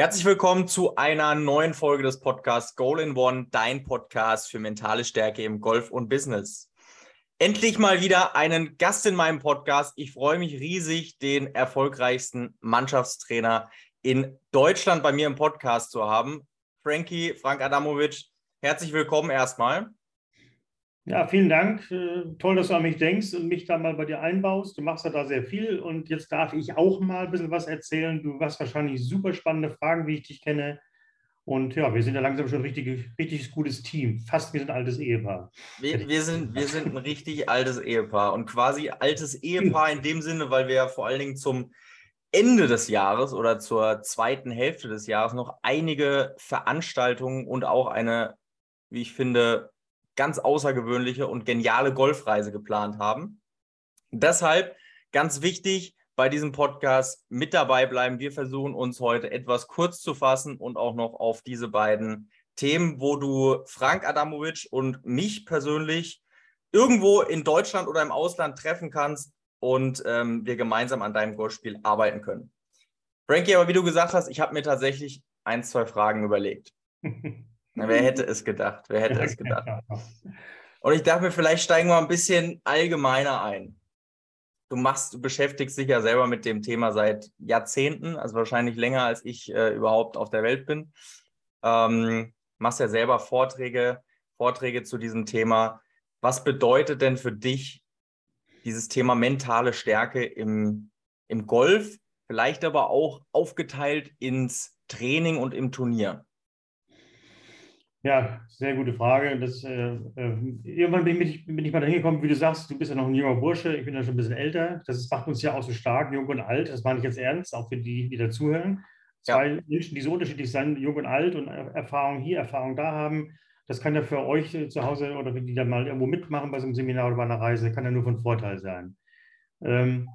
Herzlich willkommen zu einer neuen Folge des Podcasts Goal in One, dein Podcast für mentale Stärke im Golf und Business. Endlich mal wieder einen Gast in meinem Podcast. Ich freue mich riesig, den erfolgreichsten Mannschaftstrainer in Deutschland bei mir im Podcast zu haben. Frankie, Frank Adamovic, herzlich willkommen erstmal. Ja, vielen Dank. Äh, toll, dass du an mich denkst und mich da mal bei dir einbaust. Du machst ja da sehr viel und jetzt darf ich auch mal ein bisschen was erzählen. Du hast wahrscheinlich super spannende Fragen, wie ich dich kenne. Und ja, wir sind ja langsam schon ein richtig, richtig gutes Team. Fast wie ein altes Ehepaar. Wir, wir, sind, wir sind ein richtig altes Ehepaar und quasi altes Ehepaar in dem Sinne, weil wir ja vor allen Dingen zum Ende des Jahres oder zur zweiten Hälfte des Jahres noch einige Veranstaltungen und auch eine, wie ich finde, ganz außergewöhnliche und geniale Golfreise geplant haben. Deshalb ganz wichtig bei diesem Podcast mit dabei bleiben. Wir versuchen uns heute etwas kurz zu fassen und auch noch auf diese beiden Themen, wo du Frank Adamovic und mich persönlich irgendwo in Deutschland oder im Ausland treffen kannst und ähm, wir gemeinsam an deinem Golfspiel arbeiten können. Frankie, aber wie du gesagt hast, ich habe mir tatsächlich ein, zwei Fragen überlegt. Na, wer hätte es gedacht? Wer hätte es gedacht? Und ich dachte mir, vielleicht steigen wir ein bisschen allgemeiner ein. Du machst, du beschäftigst dich ja selber mit dem Thema seit Jahrzehnten, also wahrscheinlich länger als ich äh, überhaupt auf der Welt bin. Ähm, machst ja selber Vorträge, Vorträge zu diesem Thema. Was bedeutet denn für dich dieses Thema mentale Stärke im, im Golf, vielleicht aber auch aufgeteilt ins Training und im Turnier? Ja, sehr gute Frage. Das, äh, äh, irgendwann bin ich, bin ich mal dahin gekommen, wie du sagst, du bist ja noch ein junger Bursche, ich bin ja schon ein bisschen älter. Das macht uns ja auch so stark, jung und alt. Das meine ich jetzt ernst, auch für die, die dazuhören. Zwei ja. Menschen, die so unterschiedlich sind, jung und alt und Erfahrung hier, Erfahrung da haben. Das kann ja für euch zu Hause oder wenn die dann mal irgendwo mitmachen bei so einem Seminar oder bei einer Reise, kann ja nur von Vorteil sein. Ähm,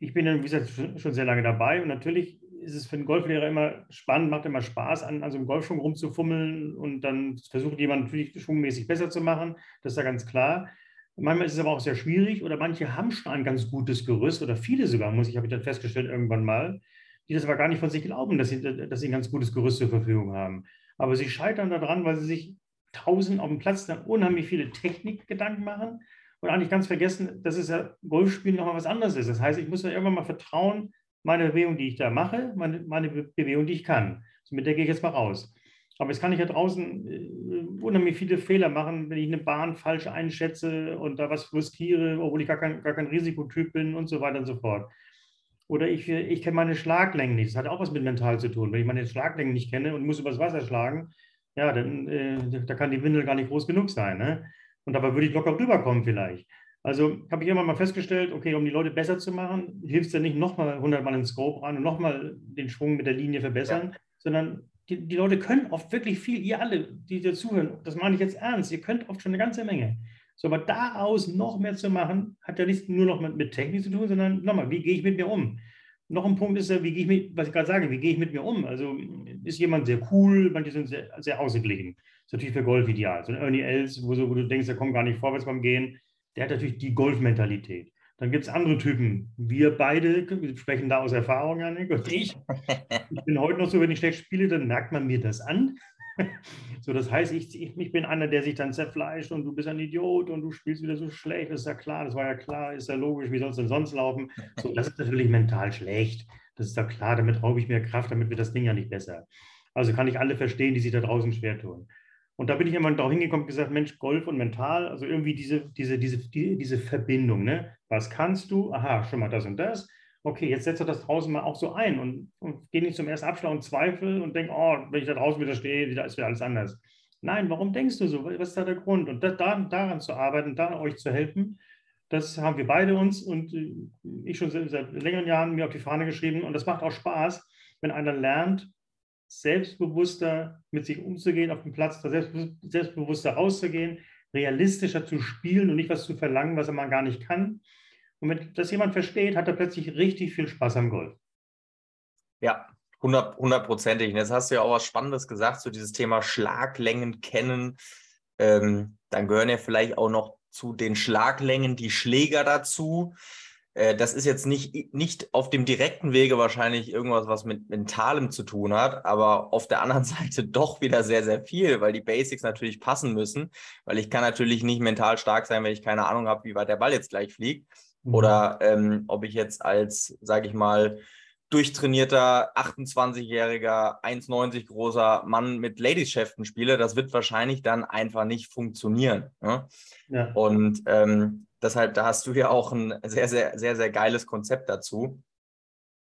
ich bin dann, wie gesagt, schon sehr lange dabei und natürlich ist es für einen Golflehrer immer spannend, macht immer Spaß, an, an so einem Golfschwung rumzufummeln und dann versucht jemand natürlich schwungmäßig besser zu machen. Das ist ja ganz klar. Manchmal ist es aber auch sehr schwierig oder manche haben schon ein ganz gutes Gerüst oder viele sogar, muss ich, habe ich dann festgestellt irgendwann mal, die das aber gar nicht von sich glauben, dass sie, dass sie ein ganz gutes Gerüst zur Verfügung haben. Aber sie scheitern daran, weil sie sich tausend auf dem Platz dann unheimlich viele Technikgedanken machen und eigentlich ganz vergessen, dass es ja Golfspielen nochmal was anderes ist. Das heißt, ich muss ja irgendwann mal vertrauen, meine Bewegung, die ich da mache, meine, meine Bewegung, die ich kann. So, mit der gehe ich jetzt mal raus. Aber jetzt kann ich ja draußen äh, unheimlich viele Fehler machen, wenn ich eine Bahn falsch einschätze und da was riskiere, obwohl ich gar kein, gar kein Risikotyp bin und so weiter und so fort. Oder ich, ich kenne meine Schlaglängen nicht. Das hat auch was mit mental zu tun. Wenn ich meine Schlaglängen nicht kenne und muss übers Wasser schlagen, ja, dann äh, da kann die Windel gar nicht groß genug sein. Ne? Und dabei würde ich locker rüberkommen vielleicht. Also habe ich immer mal festgestellt, okay, um die Leute besser zu machen, hilft es ja nicht nochmal 100 Mal ins Scope ran und nochmal den Schwung mit der Linie verbessern, ja. sondern die, die, Leute können oft wirklich viel, ihr alle, die dir zuhören, das meine ich jetzt ernst, ihr könnt oft schon eine ganze Menge. So, aber daraus noch mehr zu machen, hat ja nicht nur noch mit, mit Technik zu tun, sondern nochmal, wie gehe ich mit mir um? Noch ein Punkt ist ja, wie gehe ich mit, was ich gerade sage, wie gehe ich mit mir um? Also ist jemand sehr cool, manche sind sehr, sehr ausgeglichen. Das ist natürlich für Golf ideal. So ein Ernie Els, wo, so, wo du denkst, der kommt gar nicht vorwärts beim Gehen, der hat natürlich die Golfmentalität. Dann gibt es andere Typen. Wir beide wir sprechen da aus Erfahrung, und ich. Ich bin heute noch so, wenn ich schlecht spiele, dann merkt man mir das an. So, das heißt, ich, ich, ich bin einer, der sich dann zerfleischt und du bist ein Idiot und du spielst wieder so schlecht. Das ist ja klar, das war ja klar, ist ja logisch, wie soll es denn sonst laufen? So, das ist natürlich mental schlecht. Das ist ja klar, damit raube ich mir Kraft, damit wird das Ding ja nicht besser. Also kann ich alle verstehen, die sich da draußen schwer tun. Und da bin ich immer darauf hingekommen und gesagt, Mensch, Golf und mental, also irgendwie diese, diese, diese, die, diese Verbindung. Ne? Was kannst du? Aha, schon mal das und das. Okay, jetzt setzt du das draußen mal auch so ein und, und geh nicht zum ersten Abschlag und Zweifel und denk, oh, wenn ich da draußen wieder stehe, da ist wieder alles anders. Nein, warum denkst du so? Was ist da der Grund? Und da, daran zu arbeiten, da euch zu helfen, das haben wir beide uns und äh, ich schon seit, seit längeren Jahren mir auf die Fahne geschrieben. Und das macht auch Spaß, wenn einer lernt, selbstbewusster mit sich umzugehen auf dem Platz, selbstbewusster rauszugehen, realistischer zu spielen und nicht was zu verlangen, was er mal gar nicht kann. Und wenn das jemand versteht, hat er plötzlich richtig viel Spaß am Golf. Ja, hundertprozentig. Und jetzt hast du ja auch was Spannendes gesagt, so dieses Thema Schlaglängen kennen. Ähm, dann gehören ja vielleicht auch noch zu den Schlaglängen die Schläger dazu. Äh, das ist jetzt nicht, nicht auf dem direkten Wege wahrscheinlich irgendwas, was mit Mentalem zu tun hat, aber auf der anderen Seite doch wieder sehr, sehr viel, weil die Basics natürlich passen müssen, weil ich kann natürlich nicht mental stark sein, wenn ich keine Ahnung habe, wie weit der Ball jetzt gleich fliegt mhm. oder ähm, ob ich jetzt als, sage ich mal, durchtrainierter 28-jähriger 1,90 großer Mann mit Ladies-Schäften spiele, das wird wahrscheinlich dann einfach nicht funktionieren. Ne? Ja. Und ähm, deshalb, da hast du ja auch ein sehr, sehr, sehr, sehr geiles Konzept dazu.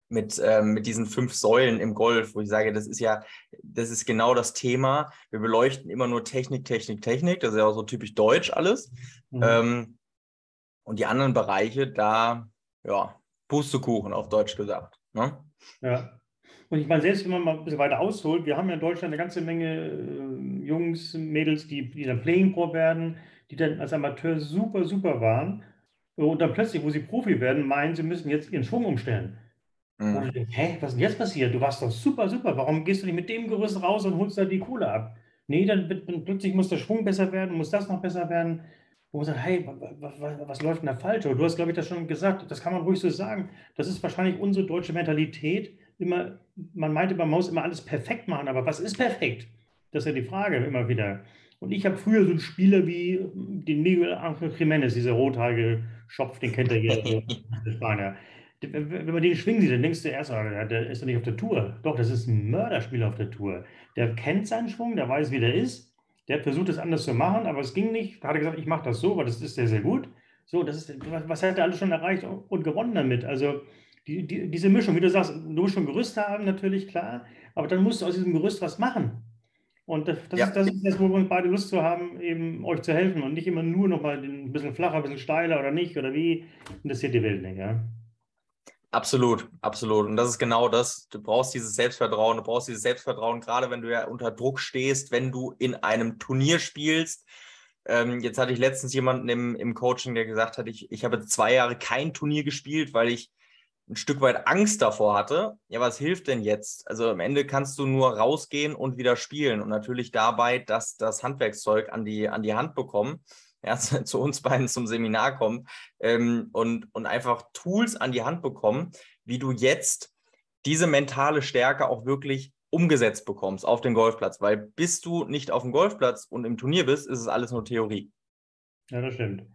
Mit, ähm, mit diesen fünf Säulen im Golf, wo ich sage, das ist ja, das ist genau das Thema. Wir beleuchten immer nur Technik, Technik, Technik. Das ist ja auch so typisch deutsch alles. Mhm. Ähm, und die anderen Bereiche, da, ja, Pustekuchen auf Deutsch gesagt. Ne? Ja. Und ich meine, selbst wenn man mal ein bisschen weiter ausholt, wir haben ja in Deutschland eine ganze Menge äh, Jungs, Mädels, die, die dann Playing Pro werden, die dann als Amateur super, super waren. Und dann plötzlich, wo sie Profi werden, meinen, sie müssen jetzt ihren Schwung umstellen. Mhm. Und ich denke, hä, was ist denn jetzt passiert? Du warst doch super, super. Warum gehst du nicht mit dem Gerüst raus und holst da die Kohle ab? Nee, dann, dann plötzlich muss der Schwung besser werden, muss das noch besser werden wo man sagt, hey, was, was, was läuft denn da falsch? du hast, glaube ich, das schon gesagt, das kann man ruhig so sagen. Das ist wahrscheinlich unsere deutsche Mentalität. Immer, man meinte, man muss immer alles perfekt machen, aber was ist perfekt? Das ist ja die Frage immer wieder. Und ich habe früher so einen Spieler wie den Miguel Angel Jiménez, dieser rothaarige Schopf, den kennt er hier, der Spanier. Wenn man den schwingen sieht, dann denkst du erst, oh, der ist doch nicht auf der Tour. Doch, das ist ein Mörderspieler auf der Tour. Der kennt seinen Schwung, der weiß, wie der ist der hat versucht, es anders zu machen, aber es ging nicht. Da hat er gesagt, ich mache das so, weil das ist sehr, sehr gut. So, das ist, was hat er alles schon erreicht und gewonnen damit? Also die, die, diese Mischung, wie du sagst, du musst schon Gerüst haben, natürlich, klar, aber dann musst du aus diesem Gerüst was machen. Und das, das, ja. ist, das ist das, wo wir beide Lust zu haben, eben euch zu helfen und nicht immer nur noch mal ein bisschen flacher, ein bisschen steiler oder nicht oder wie. Interessiert die Welt nicht, ja. Absolut, absolut. Und das ist genau das. Du brauchst dieses Selbstvertrauen. Du brauchst dieses Selbstvertrauen, gerade wenn du ja unter Druck stehst, wenn du in einem Turnier spielst. Ähm, jetzt hatte ich letztens jemanden im, im Coaching, der gesagt hat, ich, ich habe zwei Jahre kein Turnier gespielt, weil ich ein Stück weit Angst davor hatte. Ja, was hilft denn jetzt? Also am Ende kannst du nur rausgehen und wieder spielen und natürlich dabei das, das Handwerkszeug an die, an die Hand bekommen ja, zu, uns beiden zum Seminar kommen ähm, und, und einfach Tools an die Hand bekommen, wie du jetzt diese mentale Stärke auch wirklich umgesetzt bekommst auf den Golfplatz. Weil bis du nicht auf dem Golfplatz und im Turnier bist, ist es alles nur Theorie. Ja, das stimmt.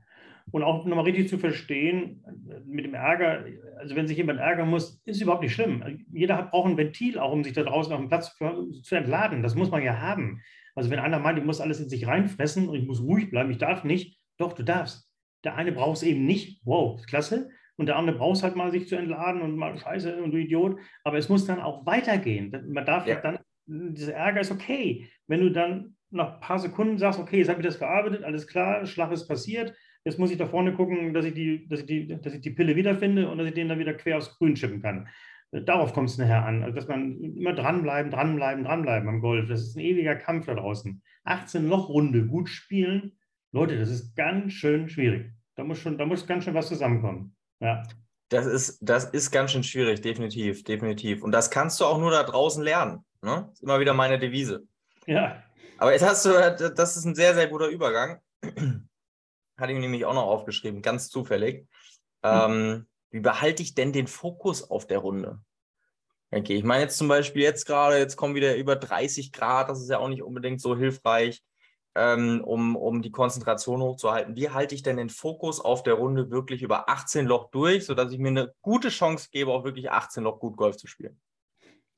Und auch nochmal richtig zu verstehen, mit dem Ärger, also wenn sich jemand ärgern muss, ist überhaupt nicht schlimm. Jeder braucht ein Ventil, auch um sich da draußen auf dem Platz für, zu entladen. Das muss man ja haben. Also wenn einer meint, ich muss alles in sich reinfressen und ich muss ruhig bleiben, ich darf nicht, doch, du darfst. Der eine braucht es eben nicht, wow, klasse. Und der andere braucht es halt mal, sich zu entladen und mal Scheiße und du Idiot. Aber es muss dann auch weitergehen. Man darf ja. dann, dieser Ärger ist okay. Wenn du dann nach ein paar Sekunden sagst, okay, jetzt habe ich das verarbeitet, alles klar, Schlag ist passiert, jetzt muss ich da vorne gucken, dass ich die, dass ich die, dass ich die Pille wiederfinde und dass ich den dann wieder quer aufs Grün schippen kann. Darauf kommt es nachher an, also, dass man immer dranbleiben, dranbleiben, dranbleiben am Golf. Das ist ein ewiger Kampf da draußen. 18 Lochrunde gut spielen, Leute, das ist ganz schön schwierig. Da muss schon, da muss ganz schön was zusammenkommen. Ja. Das ist, das ist ganz schön schwierig, definitiv, definitiv. Und das kannst du auch nur da draußen lernen. Ne? Das ist immer wieder meine Devise. Ja. Aber jetzt hast du, das ist ein sehr, sehr guter Übergang. Hatte ich nämlich auch noch aufgeschrieben, ganz zufällig. Hm. Ähm, wie behalte ich denn den Fokus auf der Runde? Okay, ich meine jetzt zum Beispiel jetzt gerade, jetzt kommen wieder über 30 Grad, das ist ja auch nicht unbedingt so hilfreich, ähm, um, um die Konzentration hochzuhalten. Wie halte ich denn den Fokus auf der Runde wirklich über 18 Loch durch, sodass ich mir eine gute Chance gebe, auch wirklich 18 Loch gut Golf zu spielen?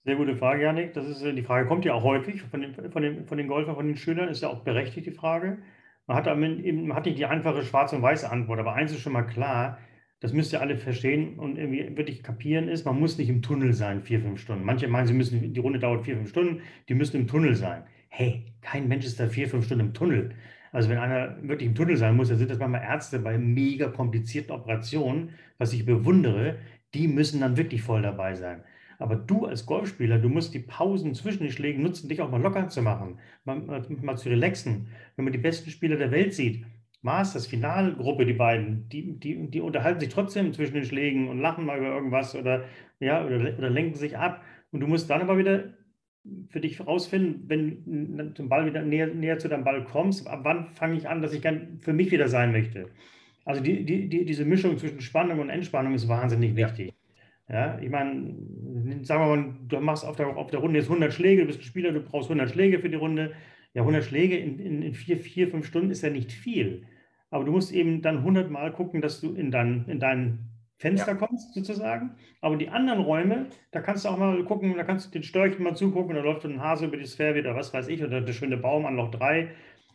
Sehr gute Frage, Janik. Das ist, äh, die Frage kommt ja auch häufig von den, von, den, von den Golfern, von den Schülern, ist ja auch berechtigt, die Frage. Man hat, man hat nicht die einfache schwarz- und weiße Antwort, aber eins ist schon mal klar, das müsst ihr alle verstehen und irgendwie wirklich kapieren ist, man muss nicht im Tunnel sein, vier, fünf Stunden. Manche meinen, sie müssen, die Runde dauert vier, fünf Stunden, die müssen im Tunnel sein. Hey, kein Mensch ist da vier, fünf Stunden im Tunnel. Also wenn einer wirklich im Tunnel sein muss, dann sind das manchmal Ärzte bei mega komplizierten Operationen, was ich bewundere, die müssen dann wirklich voll dabei sein. Aber du als Golfspieler, du musst die Pausen zwischen den Schlägen nutzen, dich auch mal locker zu machen, mal, mal zu relaxen. Wenn man die besten Spieler der Welt sieht, Masters, Finalgruppe, die beiden, die, die, die unterhalten sich trotzdem zwischen den Schlägen und lachen mal über irgendwas oder, ja, oder, oder lenken sich ab. Und du musst dann aber wieder für dich herausfinden, wenn du zum Ball wieder näher, näher zu deinem Ball kommst, ab wann fange ich an, dass ich gern für mich wieder sein möchte. Also die, die, die, diese Mischung zwischen Spannung und Entspannung ist wahnsinnig wichtig. Ja, ich meine, sagen wir mal, du machst auf der, auf der Runde jetzt 100 Schläge, du bist ein Spieler, du brauchst 100 Schläge für die Runde. Ja, 100 Schläge in, in, in vier, vier, fünf Stunden ist ja nicht viel. Aber du musst eben dann 100 Mal gucken, dass du in dein, in dein Fenster ja. kommst, sozusagen. Aber die anderen Räume, da kannst du auch mal gucken, da kannst du den Störchen mal zugucken, da läuft ein Hase über die Sphäre wieder, was weiß ich, oder der schöne Baum an Loch 3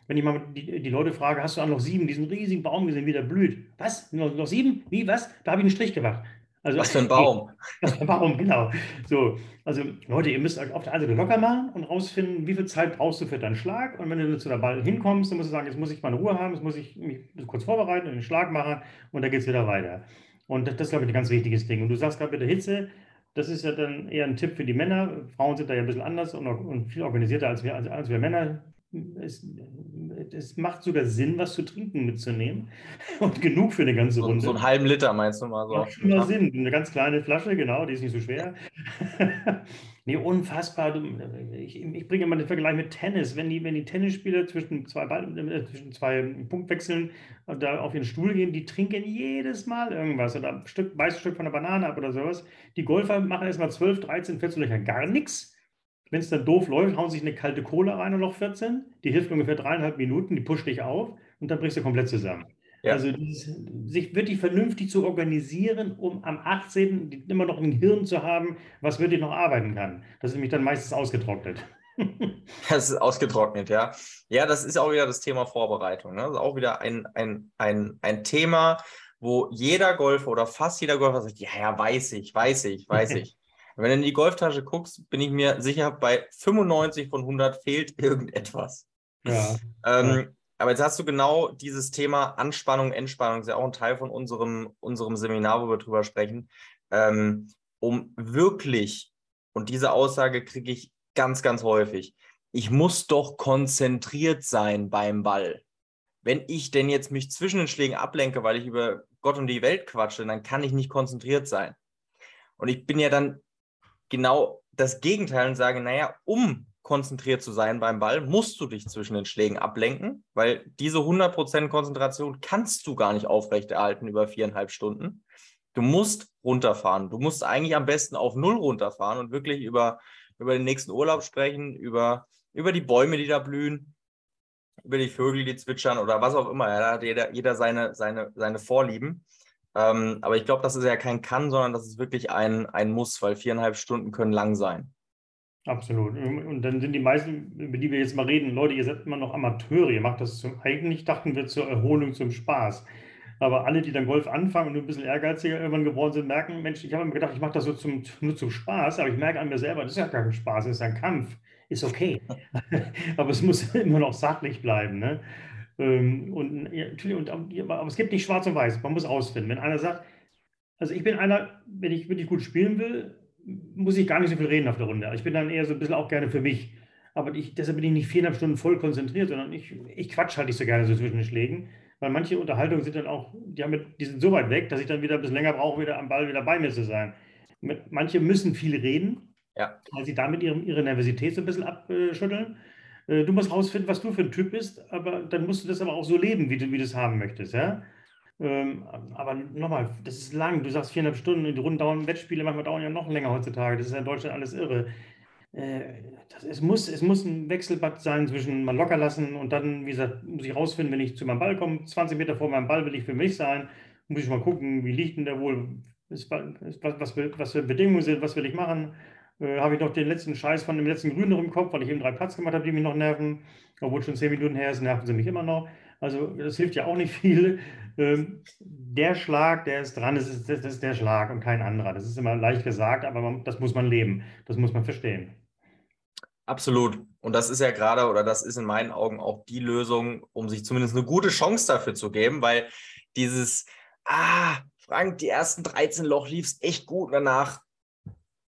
wenn ich mal die, die Leute frage, hast du an Loch 7 diesen riesigen Baum gesehen, wie der blüht? Was? Loch 7? Wie? Was? Da habe ich einen Strich gemacht. Also, was für ein Baum. Was für ein Baum, genau. So, also Leute, ihr müsst auf der einen Seite locker machen und rausfinden, wie viel Zeit brauchst du für deinen Schlag. Und wenn du zu der Ball hinkommst, dann musst du sagen, jetzt muss ich meine Ruhe haben, jetzt muss ich mich kurz vorbereiten und den Schlag machen und dann geht es wieder weiter. Und das, das ist, glaube ich, ein ganz wichtiges Ding. Und du sagst gerade mit der Hitze, das ist ja dann eher ein Tipp für die Männer. Frauen sind da ja ein bisschen anders und, und viel organisierter als wir, als, als wir Männer es, es, macht sogar Sinn, was zu trinken mitzunehmen. Und genug für eine ganze Runde. So, so einen halben Liter meinst du mal so. Macht schon mal Sinn. Eine ganz kleine Flasche, genau, die ist nicht so schwer. nee, unfassbar. Ich, ich, bringe immer den Vergleich mit Tennis. Wenn die, wenn die Tennisspieler zwischen zwei, Ball, äh, zwischen zwei Punktwechseln da auf ihren Stuhl gehen, die trinken jedes Mal irgendwas oder ein Stück, weißes Stück von der Banane ab oder sowas. Die Golfer machen erstmal 12, 13, 14 Löcher gar nichts wenn es dann doof läuft, hauen sich eine kalte Kohle rein und Loch 14. Die hilft ungefähr dreieinhalb Minuten, die pusht dich auf und dann brichst du komplett zusammen. Ja. Also dieses, sich wirklich vernünftig zu organisieren, um am 18. immer noch ein Hirn zu haben, was wirklich noch arbeiten kann. Das ist nämlich dann meistens ausgetrocknet. Das ist ausgetrocknet, ja. Ja, das ist auch wieder das Thema Vorbereitung. Ne? Das ist auch wieder ein, ein, ein, ein Thema, wo jeder Golfer oder fast jeder Golfer sagt, ja, ja, weiß ich, weiß ich, weiß ich. Wenn du in die Golftasche guckst, bin ich mir sicher, bei 95 von 100 fehlt irgendetwas. Ja. Ähm, ja. Aber jetzt hast du genau dieses Thema Anspannung, Entspannung, ist ja auch ein Teil von unserem, unserem Seminar, wo wir drüber sprechen, ähm, um wirklich, und diese Aussage kriege ich ganz, ganz häufig, ich muss doch konzentriert sein beim Ball. Wenn ich denn jetzt mich zwischen den Schlägen ablenke, weil ich über Gott und die Welt quatsche, dann kann ich nicht konzentriert sein. Und ich bin ja dann genau das Gegenteil und sage, naja, um konzentriert zu sein beim Ball, musst du dich zwischen den Schlägen ablenken, weil diese 100% Konzentration kannst du gar nicht aufrechterhalten über viereinhalb Stunden. Du musst runterfahren. Du musst eigentlich am besten auf Null runterfahren und wirklich über, über den nächsten Urlaub sprechen, über, über die Bäume, die da blühen, über die Vögel, die zwitschern oder was auch immer. Da hat jeder, jeder seine, seine, seine Vorlieben. Ähm, aber ich glaube, das ist ja kein Kann, sondern das ist wirklich ein, ein Muss, weil viereinhalb Stunden können lang sein. Absolut. Und dann sind die meisten, über die wir jetzt mal reden, Leute, ihr seid immer noch Amateure, ihr macht das zum, eigentlich dachten wir zur Erholung, zum Spaß. Aber alle, die dann Golf anfangen und nur ein bisschen ehrgeiziger irgendwann geworden sind, merken, Mensch, ich habe mir gedacht, ich mache das so zum, nur zum Spaß, aber ich merke an mir selber, das ist ja gar kein Spaß, das ist ein Kampf. Ist okay. aber es muss immer noch sachlich bleiben. Ne? Ähm, und, ja, und, aber es gibt nicht schwarz und weiß, man muss ausfinden. Wenn einer sagt, also ich bin einer, wenn ich wirklich gut spielen will, muss ich gar nicht so viel reden auf der Runde. Ich bin dann eher so ein bisschen auch gerne für mich. Aber ich, deshalb bin ich nicht viereinhalb Stunden voll konzentriert, sondern ich, ich quatsch halt nicht so gerne so zwischen den Schlägen. Weil manche Unterhaltungen sind dann auch, die, haben, die sind so weit weg, dass ich dann wieder ein bisschen länger brauche, wieder am Ball wieder bei mir zu sein. Manche müssen viel reden, ja. weil sie damit ihre, ihre Nervosität so ein bisschen abschütteln. Äh, du musst rausfinden, was du für ein Typ bist, aber dann musst du das aber auch so leben, wie du, wie du es haben möchtest, ja. Ähm, aber nochmal, das ist lang. Du sagst viereinhalb Stunden, die Runden dauern, Wettspiele manchmal dauern ja noch länger heutzutage. Das ist ja in Deutschland alles irre. Äh, das, es, muss, es muss ein Wechselbad sein zwischen mal locker lassen und dann, wie gesagt, muss ich rausfinden, wenn ich zu meinem Ball komme, 20 Meter vor meinem Ball will ich für mich sein, muss ich mal gucken, wie liegt denn der wohl, was, was, was für Bedingungen sind, was will ich machen äh, habe ich noch den letzten Scheiß von dem letzten Grün noch im Kopf, weil ich eben drei Platz gemacht habe, die mich noch nerven. Obwohl schon zehn Minuten her ist, nerven sie mich immer noch. Also das hilft ja auch nicht viel. Ähm, der Schlag, der ist dran, das ist, das ist der Schlag und kein anderer. Das ist immer leicht gesagt, aber man, das muss man leben. Das muss man verstehen. Absolut. Und das ist ja gerade, oder das ist in meinen Augen auch die Lösung, um sich zumindest eine gute Chance dafür zu geben, weil dieses, ah, Frank, die ersten 13 Loch lief es echt gut, danach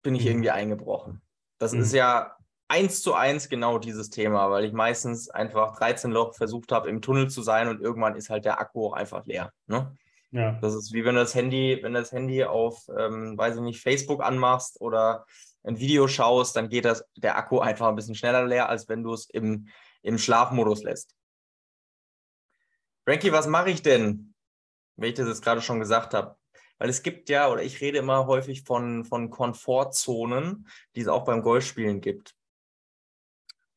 bin ich mhm. irgendwie eingebrochen. Das mhm. ist ja eins zu eins genau dieses Thema, weil ich meistens einfach 13 Loch versucht habe, im Tunnel zu sein und irgendwann ist halt der Akku auch einfach leer. Ne? Ja. Das ist wie wenn du das Handy, wenn du das Handy auf, ähm, weiß ich nicht, Facebook anmachst oder ein Video schaust, dann geht das, der Akku einfach ein bisschen schneller leer, als wenn du es im, im Schlafmodus lässt. Frankie, was mache ich denn, wenn ich das jetzt gerade schon gesagt habe. Weil es gibt ja, oder ich rede immer häufig von, von Komfortzonen, die es auch beim Golfspielen gibt.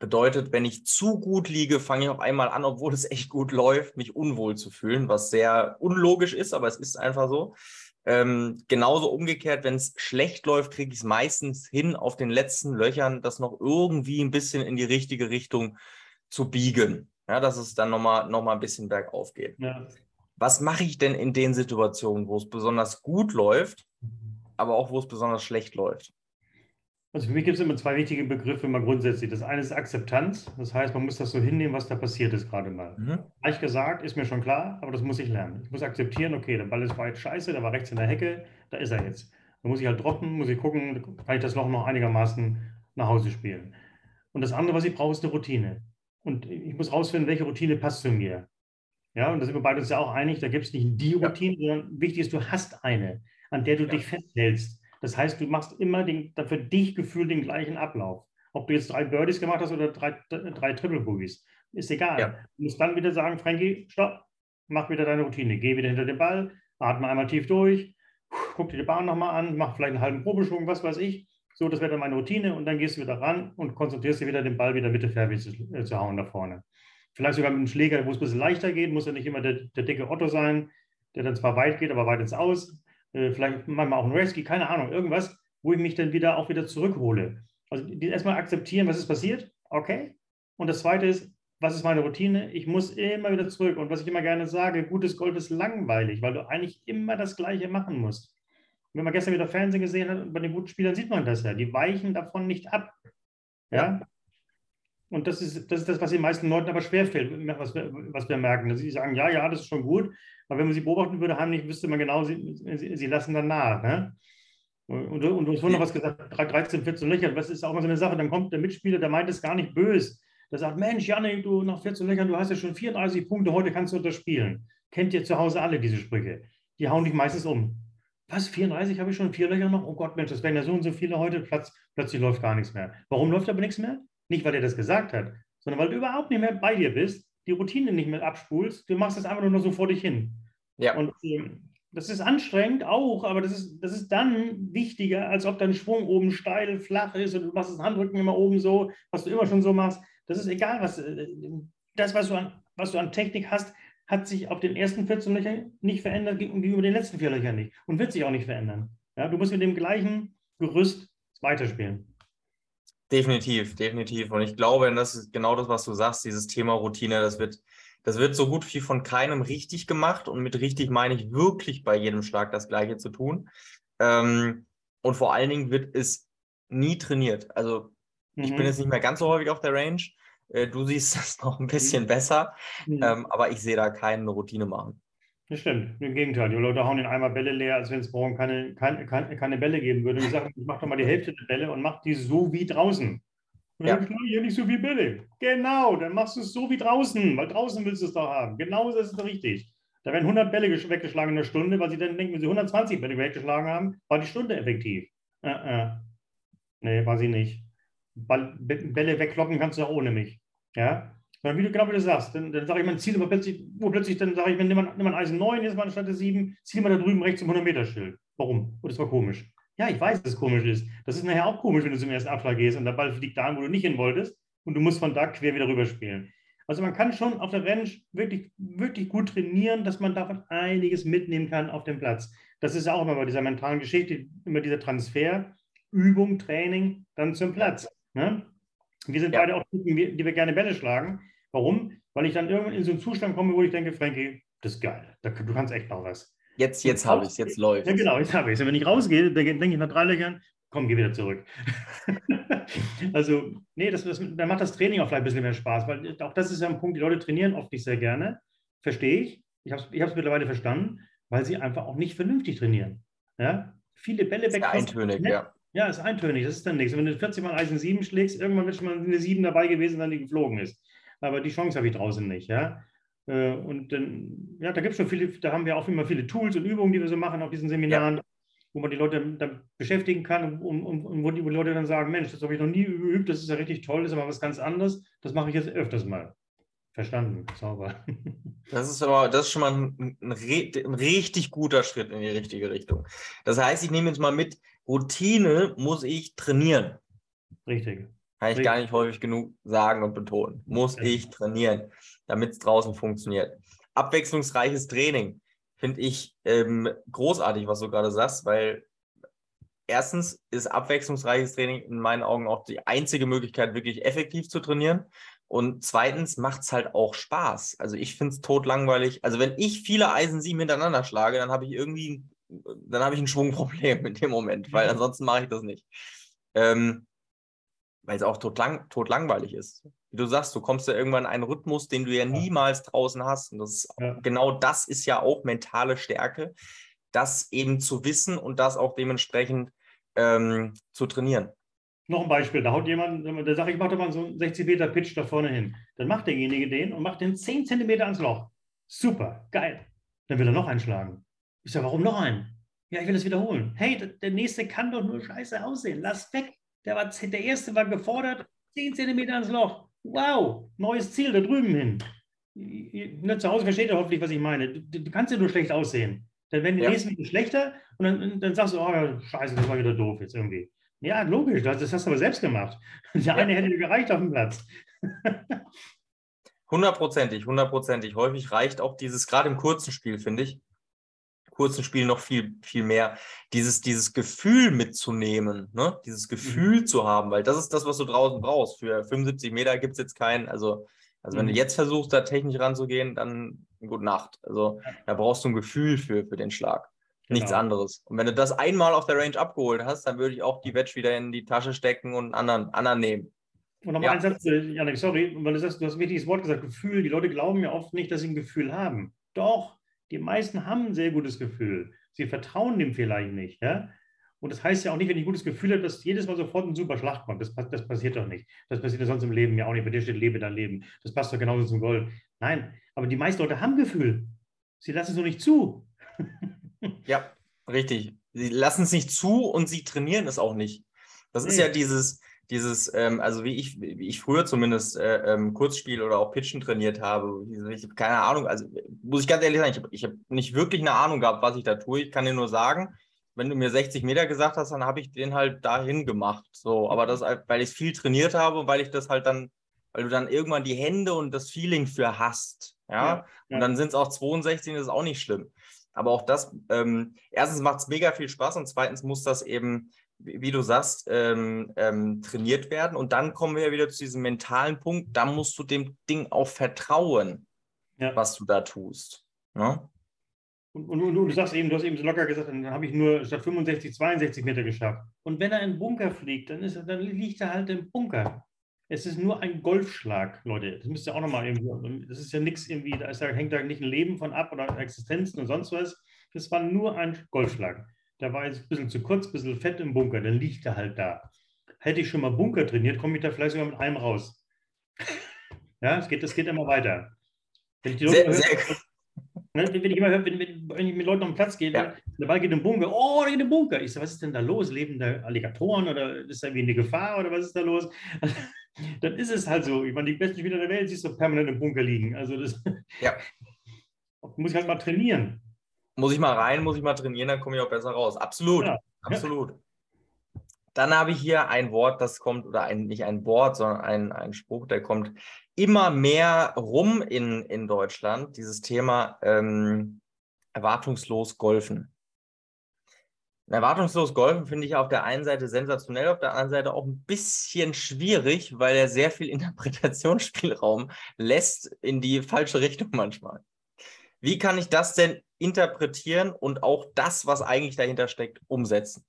Bedeutet, wenn ich zu gut liege, fange ich auf einmal an, obwohl es echt gut läuft, mich unwohl zu fühlen, was sehr unlogisch ist, aber es ist einfach so. Ähm, genauso umgekehrt, wenn es schlecht läuft, kriege ich es meistens hin, auf den letzten Löchern das noch irgendwie ein bisschen in die richtige Richtung zu biegen. Ja, dass es dann nochmal noch mal ein bisschen bergauf geht. Ja. Was mache ich denn in den Situationen, wo es besonders gut läuft, aber auch wo es besonders schlecht läuft? Also für mich gibt es immer zwei wichtige Begriffe mal grundsätzlich. Das eine ist Akzeptanz. Das heißt, man muss das so hinnehmen, was da passiert ist gerade mal. Mhm. Leicht gesagt, ist mir schon klar, aber das muss ich lernen. Ich muss akzeptieren, okay, der Ball ist weit scheiße, der war rechts in der Hecke, da ist er jetzt. Da muss ich halt droppen, muss ich gucken, kann ich das Loch noch einigermaßen nach Hause spielen. Und das andere, was ich brauche, ist eine Routine. Und ich muss rausfinden, welche Routine passt zu mir. Ja, und da sind wir beide uns ja auch einig, da gibt es nicht die Routine, ja. sondern wichtig ist, du hast eine, an der du ja. dich festhältst. Das heißt, du machst immer den, für dich gefühlt den gleichen Ablauf. Ob du jetzt drei Birdies gemacht hast oder drei, drei Triple Boogies, ist egal. Ja. Du musst dann wieder sagen, Frankie, stopp, mach wieder deine Routine. Geh wieder hinter den Ball, atme einmal tief durch, guck dir die Bahn nochmal an, mach vielleicht einen halben Probeschwung, was weiß ich. So, das wäre dann meine Routine und dann gehst du wieder ran und konzentrierst dich wieder, den Ball wieder Mitte Fairway zu, äh, zu hauen da vorne. Vielleicht sogar mit einem Schläger, wo es ein bisschen leichter geht, muss ja nicht immer der, der dicke Otto sein, der dann zwar weit geht, aber weit ins Aus. Äh, vielleicht manchmal auch ein Rescue, keine Ahnung, irgendwas, wo ich mich dann wieder auch wieder zurückhole. Also erstmal akzeptieren, was ist passiert, okay. Und das zweite ist, was ist meine Routine? Ich muss immer wieder zurück. Und was ich immer gerne sage, gutes Golf ist langweilig, weil du eigentlich immer das Gleiche machen musst. Und wenn man gestern wieder Fernsehen gesehen hat, bei den guten Spielern sieht man das ja. Die weichen davon nicht ab. Ja. ja? Und das ist, das ist das, was den meisten Leuten aber schwerfällt, was wir, was wir merken. Dass sie sagen, ja, ja, das ist schon gut, aber wenn man sie beobachten würde, heimlich wüsste man genau, sie, sie, sie lassen dann nach. Ne? Und, und, du hast vorhin noch was gesagt, 13, 14 Löcher, das ist auch mal so eine Sache, dann kommt der Mitspieler, der meint es gar nicht böse. Der sagt, Mensch, Janik, du nach 14 Löchern, du hast ja schon 34 Punkte, heute kannst du unterspielen. Kennt ihr zu Hause alle diese Sprüche? Die hauen dich meistens um. Was, 34 habe ich schon, vier Löcher noch? Oh Gott, Mensch, das wären ja so und so viele heute, Platz, plötzlich läuft gar nichts mehr. Warum läuft aber nichts mehr? Nicht, weil er das gesagt hat, sondern weil du überhaupt nicht mehr bei dir bist, die Routine nicht mehr abspulst. Du machst das einfach nur so vor dich hin. Ja. Und ähm, das ist anstrengend auch, aber das ist, das ist dann wichtiger, als ob dein Schwung oben steil, flach ist und du machst das Handrücken immer oben so, was du immer schon so machst. Das ist egal, was äh, das, was du an, was du an Technik hast, hat sich auf den ersten 14 Löchern nicht verändert gegenüber den letzten vier Löchern nicht und wird sich auch nicht verändern. Ja, du musst mit dem gleichen Gerüst weiterspielen. Definitiv, definitiv. Und ich glaube, das ist genau das, was du sagst, dieses Thema Routine, das wird, das wird so gut wie von keinem richtig gemacht. Und mit richtig meine ich wirklich bei jedem Schlag das Gleiche zu tun. Ähm, und vor allen Dingen wird es nie trainiert. Also mhm. ich bin mhm. jetzt nicht mehr ganz so häufig auf der Range. Äh, du siehst das noch ein bisschen mhm. besser, mhm. ähm, aber ich sehe da keine Routine machen. Das stimmt. Im Gegenteil, die Leute hauen den Eimer Bälle leer, als wenn es morgen keine, keine, keine, Bälle geben würde. Und ich sage, ich mache doch mal die Hälfte der Bälle und mach die so wie draußen. Und ja. dann hier nicht so viele Bälle. Genau, dann machst du es so wie draußen, weil draußen willst du es doch haben. Genau das ist doch richtig. Da werden 100 Bälle weggeschlagen in der Stunde, weil sie dann denken, wenn sie 120 Bälle weggeschlagen haben, war die Stunde effektiv. Äh, äh. Nee, war sie nicht. Bälle wegkloppen kannst du auch ohne mich. Ja? Sondern wie du genau wie du sagst, dann, dann sage ich, mein Ziel aber plötzlich, wo plötzlich, dann sage ich, nimm mal, nimm mal ein Eisen 9, jetzt mal anstatt der 7, zieh mal da drüben rechts zum 100-Meter-Schild. Warum? Oh, das war komisch. Ja, ich weiß, dass es komisch ist. Das ist nachher auch komisch, wenn du zum ersten Abschlag gehst und der Ball fliegt da, wo du nicht hin wolltest und du musst von da quer wieder rüber spielen. Also man kann schon auf der Range wirklich, wirklich gut trainieren, dass man davon einiges mitnehmen kann auf dem Platz. Das ist auch immer bei dieser mentalen Geschichte, immer dieser Transfer, Übung, Training, dann zum Platz. Ne? Wir sind ja. beide auch Typen, die wir gerne Bälle schlagen. Warum? Weil ich dann irgendwann in so einen Zustand komme, wo ich denke, Frankie, das ist geil. Du kannst echt noch was. Jetzt, jetzt habe ich es, jetzt läuft Ja, genau, jetzt habe ich es. Wenn ich rausgehe, denke ich nach drei Löchern, komm, geh wieder zurück. also, nee, das, das, dann macht das Training auch vielleicht ein bisschen mehr Spaß, weil auch das ist ja ein Punkt, die Leute trainieren oft nicht sehr gerne. Verstehe ich. Ich habe es ich mittlerweile verstanden, weil sie einfach auch nicht vernünftig trainieren. Ja? Viele Bälle weg. Eintönig, ja. Ja, ist eintönig, das ist dann nichts. wenn du 40 Mal Eisen 7 schlägst, irgendwann wird schon mal eine 7 dabei gewesen, dann die geflogen ist. Aber die Chance habe ich draußen nicht, ja. Äh, und dann, ja, da gibt es schon viele, da haben wir auch immer viele Tools und Übungen, die wir so machen auf diesen Seminaren, ja. wo man die Leute dann beschäftigen kann und, und, und wo die Leute dann sagen, Mensch, das habe ich noch nie geübt, das ist ja richtig toll, das ist aber was ganz anderes, das mache ich jetzt öfters mal. Verstanden, sauber. Das ist aber das ist schon mal ein, ein, ein, richtig guter Schritt in die richtige Richtung. Das heißt, ich nehme jetzt mal mit, Routine muss ich trainieren. Richtig. Kann ich gar nicht häufig genug sagen und betonen. Muss ich trainieren, damit es draußen funktioniert. Abwechslungsreiches Training finde ich ähm, großartig, was du gerade sagst, weil erstens ist abwechslungsreiches Training in meinen Augen auch die einzige Möglichkeit, wirklich effektiv zu trainieren. Und zweitens macht es halt auch Spaß. Also ich finde es totlangweilig. Also wenn ich viele Eisen sieben hintereinander schlage, dann habe ich irgendwie, dann habe ich ein Schwungproblem in dem Moment, weil Mhm. ansonsten mache ich das nicht. Ähm, weil es auch totlang, totlangweilig ist. Wie du sagst, du kommst ja irgendwann in einen Rhythmus, den du ja niemals draußen hast. Und das ist, Ja. genau das ist ja auch mentale Stärke, das eben zu wissen und das auch dementsprechend ähm, zu trainieren. Noch ein Beispiel, da haut jemand, der sagt, ich mache doch mal so einen 60 Meter Pitch da vorne hin. Dann macht derjenige den und macht den 10 Zentimeter ans Loch. Super, geil. Dann will er noch einschlagen. Ich sage, warum noch einen? Ja, ich will es wiederholen. Hey, der nächste kann doch nur scheiße aussehen. Lass weg. Der, war, der erste war gefordert, 10 Zentimeter ans Loch. Wow, neues Ziel da drüben hin. Ne, zu Hause versteht ihr hoffentlich, was ich meine. Du, du kannst ja nur schlecht aussehen. Dann werden die Ja. nächsten schlechter und dann, dann sagst du, oh ja, scheiße, das war wieder doof jetzt irgendwie. Ja, logisch, das, das hast du aber selbst gemacht. Der eine hätte dir gereicht auf dem Platz. Hundertprozentig, hundertprozentig. Häufig reicht auch dieses, gerade im kurzen Spiel, finde ich, kurzen Spiel noch viel, viel mehr, dieses, dieses Gefühl mitzunehmen, ne? dieses Gefühl zu haben, weil das ist das, was du draußen brauchst. Für 75 Meter gibt es jetzt keinen, also, also wenn Mhm. du jetzt versuchst, da technisch ranzugehen, dann gute Nacht. Also da brauchst du ein Gefühl für, für den Schlag. Nichts Genau. anderes. Und wenn du das einmal auf der Range abgeholt hast, dann würde ich auch die Wedge wieder in die Tasche stecken und einen anderen, anderen nehmen. Und nochmal Ja. ein Satz, äh, Janik, sorry, weil du sagst, du hast ein wichtiges Wort gesagt, Gefühl. Die Leute glauben ja oft nicht, dass sie ein Gefühl haben. Doch, die meisten haben ein sehr gutes Gefühl. Sie vertrauen dem vielleicht nicht. Ja? Und das heißt ja auch nicht, wenn ich ein gutes Gefühl habe, dass jedes Mal sofort ein super Schlag kommt. Das, das passiert doch nicht. Das passiert ja sonst im Leben ja auch nicht. Bei dir steht, lebe dein Leben. Das passt doch genauso zum Golf. Nein, aber die meisten Leute haben Gefühl. Sie lassen es nur nicht zu. Ja, richtig. Sie lassen es nicht zu und sie trainieren es auch nicht. Das ist Nee. ja dieses, dieses, ähm, also wie ich, wie ich früher zumindest äh, ähm, Kurzspiel oder auch Pitchen trainiert habe. Ich habe keine Ahnung, also muss ich ganz ehrlich sagen, ich habe ich hab nicht wirklich eine Ahnung gehabt, was ich da tue. Ich kann dir nur sagen, wenn du mir 60 Meter gesagt hast, dann habe ich den halt dahin gemacht. So, aber das, weil ich viel trainiert habe und weil ich das halt dann, weil du dann irgendwann die Hände und das Feeling für hast. Ja. Ja, ja. Und dann sind es auch 62, das ist auch nicht schlimm. Aber auch das, ähm, erstens macht es mega viel Spaß und zweitens muss das eben, wie, du sagst, ähm, ähm, trainiert werden. Und dann kommen wir ja wieder zu diesem mentalen Punkt, da musst du dem Ding auch vertrauen, Ja. was du da tust. Ne? Und, und, und du sagst eben, du hast eben so locker gesagt, dann habe ich nur statt 65, 62 Meter geschafft. Und wenn er in den Bunker fliegt, dann, ist, er- dann liegt er halt im Bunker. Es ist nur ein Golfschlag, Leute. Das müsst ihr auch nochmal irgendwie. Das ist ja nichts irgendwie, da, ist, da hängt da nicht ein Leben von ab oder Existenzen und sonst was. Das war nur ein Golfschlag. Der war jetzt ein bisschen zu kurz, ein bisschen fett im Bunker, dann liegt er halt da. Hätte ich schon mal Bunker trainiert, komme ich da vielleicht sogar mit einem raus. Ja, es geht, es geht immer weiter. Wenn ich die Leute Sehr, höre, Ne, wenn, ich immer höre, wenn, wenn, ich mit Leuten auf den Platz gehe, Ja. der Ball geht im Bunker, oh, der geht im Bunker. Ich so, was ist denn da los? Leben da Alligatoren oder ist da irgendwie eine Gefahr oder was ist da los? Dann ist es halt so. Ich meine, die besten Spieler der Welt siehst du permanent im Bunker liegen. Also das Ja. muss ich halt mal trainieren. Muss ich mal rein, muss ich mal trainieren, dann komme ich auch besser raus. Absolut, Ja. absolut. Dann habe ich hier ein Wort, das kommt, oder ein, nicht ein Wort, sondern ein, ein Spruch, der kommt immer mehr rum in, in Deutschland, dieses Thema ähm, erwartungslos golfen. Erwartungslos golfen finde ich auf der einen Seite sensationell, auf der anderen Seite auch ein bisschen schwierig, weil er sehr viel Interpretationsspielraum lässt in die falsche Richtung manchmal. Wie kann ich das denn interpretieren und auch das, was eigentlich dahinter steckt, umsetzen?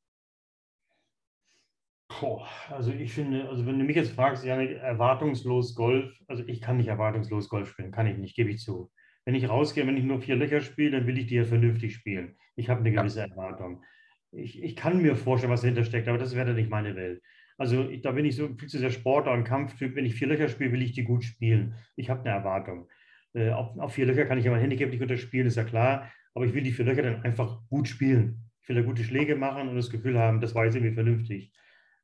Boah, also ich finde, also wenn du mich jetzt fragst, Janik, erwartungslos Golf, also ich kann nicht erwartungslos Golf spielen, kann ich nicht, gebe ich zu. Wenn ich rausgehe, wenn ich nur vier Löcher spiele, dann will ich die ja vernünftig spielen. Ich habe eine Ja. gewisse Erwartung. Ich, ich kann mir vorstellen, was dahinter steckt, aber das wäre dann nicht meine Welt. Also ich, da bin ich so viel zu sehr Sportler und Kampftyp. Wenn ich vier Löcher spiele, will ich die gut spielen. Ich habe eine Erwartung. Äh, auf, auf vier Löcher kann ich ja mein Handicap nicht unterspielen, ist ja klar. Aber ich will die vier Löcher dann einfach gut spielen. Ich will da gute Schläge machen und das Gefühl haben, das war jetzt irgendwie vernünftig.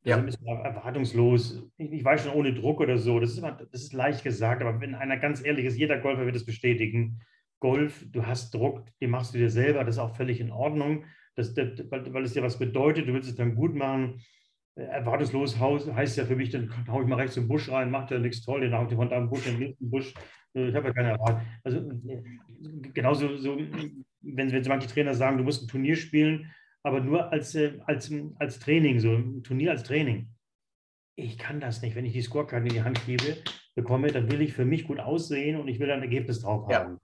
Ja. Also erwartungslos. Ich, ich, weiß schon, ohne Druck oder so. Das ist, immer, das ist leicht gesagt, aber wenn einer ganz ehrlich ist, jeder Golfer wird es bestätigen. Golf, du hast Druck, den machst du dir selber, das ist auch völlig in Ordnung, das, das, weil, weil es dir was bedeutet, du willst es dann gut machen. Äh, erwartungslos heißt ja für mich, dann haue ich mal rechts im Busch rein, macht ja nichts toll, dann haue ich von da im Busch in den nächsten Busch. Äh, ich habe ja keine Erwartung. Also äh, genauso, so, wenn, wenn manche Trainer sagen, du musst ein Turnier spielen, aber nur als, als, als Training, so ein Turnier als Training. Ich kann das nicht. Wenn ich die Scorecard in die Hand gebe, bekomme, dann will ich für mich gut aussehen und ich will ein Ergebnis drauf haben.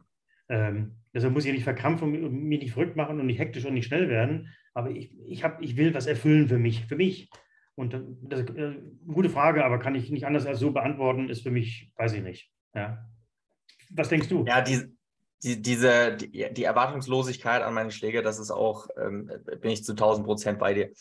Ja. Ähm, deshalb muss ich nicht verkrampfen und mich nicht verrückt machen und nicht hektisch und nicht schnell werden. Aber ich, ich, hab, ich will was erfüllen für mich, für mich. Und das ist eine gute Frage, aber kann ich nicht anders als so beantworten, ist für mich, weiß ich nicht. Ja. Was denkst du? Ja, die, die, diese, die, die, Erwartungslosigkeit an meine Schläge, das ist auch, ähm, bin ich zu 1000 Prozent bei dir.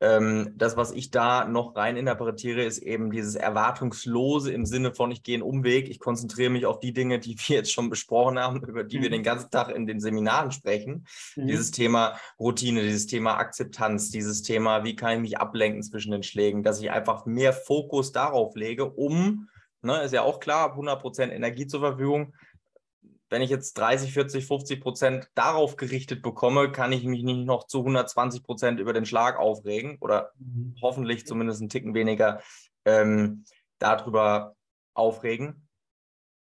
Ähm, das, was ich da noch rein interpretiere, ist eben dieses Erwartungslose im Sinne von, ich gehe einen Umweg, ich konzentriere mich auf die Dinge, die wir jetzt schon besprochen haben, über die mhm. wir den ganzen Tag in den Seminaren sprechen. Mhm. Dieses Thema Routine, dieses Thema Akzeptanz, dieses Thema, wie kann ich mich ablenken zwischen den Schlägen, dass ich einfach mehr Fokus darauf lege, um, ne, ist ja auch klar, 100 Prozent Energie zur Verfügung, wenn ich jetzt 30, 40, 50 Prozent darauf gerichtet bekomme, kann ich mich nicht noch zu 120 Prozent über den Schlag aufregen oder mhm. hoffentlich zumindest einen Ticken weniger ähm, darüber aufregen.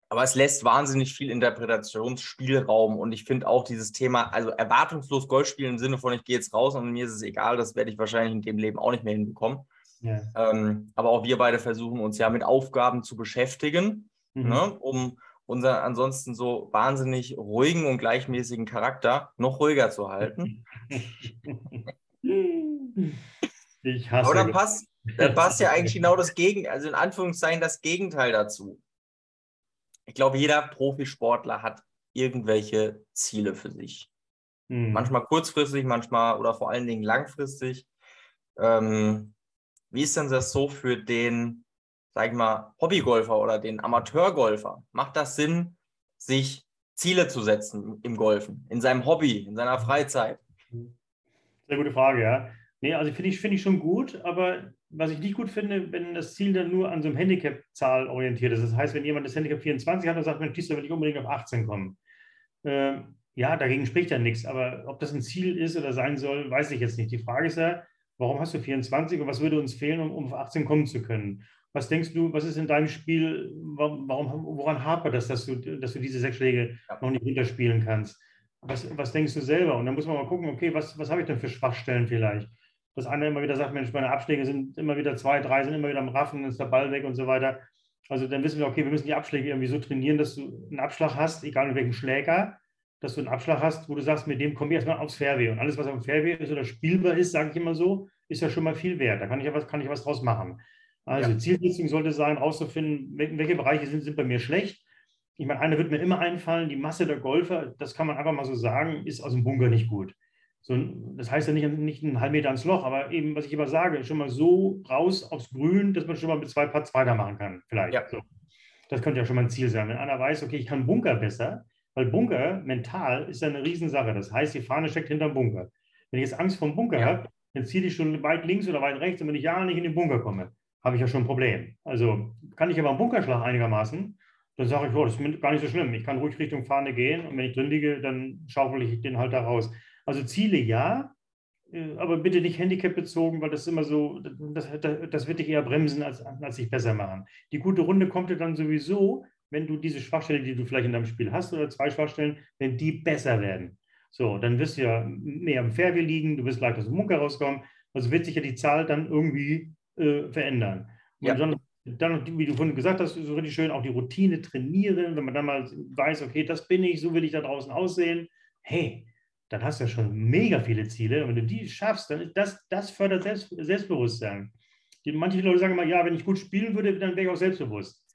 Aber es lässt wahnsinnig viel Interpretationsspielraum und ich finde auch dieses Thema, also erwartungslos Golf spielen im Sinne von, ich gehe jetzt raus und mir ist es egal, das werde ich wahrscheinlich in dem Leben auch nicht mehr hinbekommen. Ja. Ähm, aber auch wir beide versuchen uns ja mit Aufgaben zu beschäftigen, mhm. ne, um unseren ansonsten so wahnsinnig ruhigen und gleichmäßigen Charakter noch ruhiger zu halten. Ich hasse Aber da passt, da passt ja eigentlich genau das Gegenteil, also in Anführungszeichen das Gegenteil dazu. Ich glaube, jeder Profisportler hat irgendwelche Ziele für sich. Hm. Manchmal kurzfristig, manchmal oder vor allen Dingen langfristig. Ähm, wie ist denn das so für den sag ich mal, Hobbygolfer oder den Amateurgolfer? Macht das Sinn, sich Ziele zu setzen im Golfen, in seinem Hobby, in seiner Freizeit? Sehr gute Frage, ja. Nee, also finde ich, find ich schon gut, aber was ich nicht gut finde, wenn das Ziel dann nur an so einem Handicap-Zahl orientiert ist. Das heißt, wenn jemand das Handicap 24 hat und sagt, Mensch, da will ich unbedingt auf 18 kommen. Äh, ja, dagegen spricht ja nichts, aber ob das ein Ziel ist oder sein soll, weiß ich jetzt nicht. Die Frage ist ja, warum hast du 24 und was würde uns fehlen, um, um auf 18 kommen zu können? Was denkst du, was ist in deinem Spiel, warum, woran hapert das, dass du, dass du diese sechs Schläge noch nicht runterspielen kannst? Was, was denkst du selber? Und dann muss man mal gucken, okay, was, was habe ich denn für Schwachstellen vielleicht? Dass einer immer wieder sagt, Mensch, meine Abschläge sind immer wieder zwei, drei, sind immer wieder am Raffen, ist der Ball weg und so weiter. Also dann wissen wir, okay, wir müssen die Abschläge irgendwie so trainieren, dass du einen Abschlag hast, egal mit welchem Schläger, dass du einen Abschlag hast, wo du sagst, mit dem komme ich erstmal aufs Fairway. Und alles, was am Fairway ist oder spielbar ist, sage ich immer so, ist ja schon mal viel wert. Da kann ich ja was, kann ich was draus machen. Also ja. Zielsetzung sollte sein, herauszufinden, welche Bereiche sind, sind bei mir schlecht. Ich meine, einer wird mir immer einfallen, die Masse der Golfer, das kann man einfach mal so sagen, ist aus dem Bunker nicht gut. So, das heißt ja nicht, nicht einen halben Meter ans Loch, aber eben, was ich immer sage, schon mal so raus aufs Grün, dass man schon mal mit zwei Putts weitermachen kann, vielleicht. Ja. So. Das könnte ja schon mal ein Ziel sein. Wenn einer weiß, okay, ich kann Bunker besser, weil Bunker mental ist ja eine Riesensache. Das heißt, die Fahne steckt hinterm Bunker. Wenn ich jetzt Angst vor dem Bunker ja. habe, dann ziehe ich schon weit links oder weit rechts und wenn ich ja nicht in den Bunker komme habe ich ja schon ein Problem. Also kann ich aber einen Bunkerschlag einigermaßen, dann sage ich, oh, das ist gar nicht so schlimm. Ich kann ruhig Richtung Fahne gehen und wenn ich drin liege, dann schaufel ich den halt da raus. Also Ziele ja, äh, aber bitte nicht Handicap bezogen, weil das ist immer so, das, das wird dich eher bremsen, als, als sich besser machen. Die gute Runde kommt dir dann sowieso, wenn du diese Schwachstellen, die du vielleicht in deinem Spiel hast, oder zwei Schwachstellen, wenn die besser werden. So, dann wirst du ja mehr im Fairway liegen, du wirst leicht aus dem Bunker rauskommen. Also wird sich ja die Zahl dann irgendwie äh, verändern. Und ja. dann, dann, wie du vorhin gesagt hast, so richtig schön auch die Routine trainieren, wenn man dann mal weiß, okay, das bin ich, so will ich da draußen aussehen. Hey, dann hast du ja schon mega viele Ziele. Und wenn du die schaffst, dann das, das fördert Selbst, Selbstbewusstsein. Die, manche Leute sagen immer, ja, wenn ich gut spielen würde, dann wäre ich auch selbstbewusst.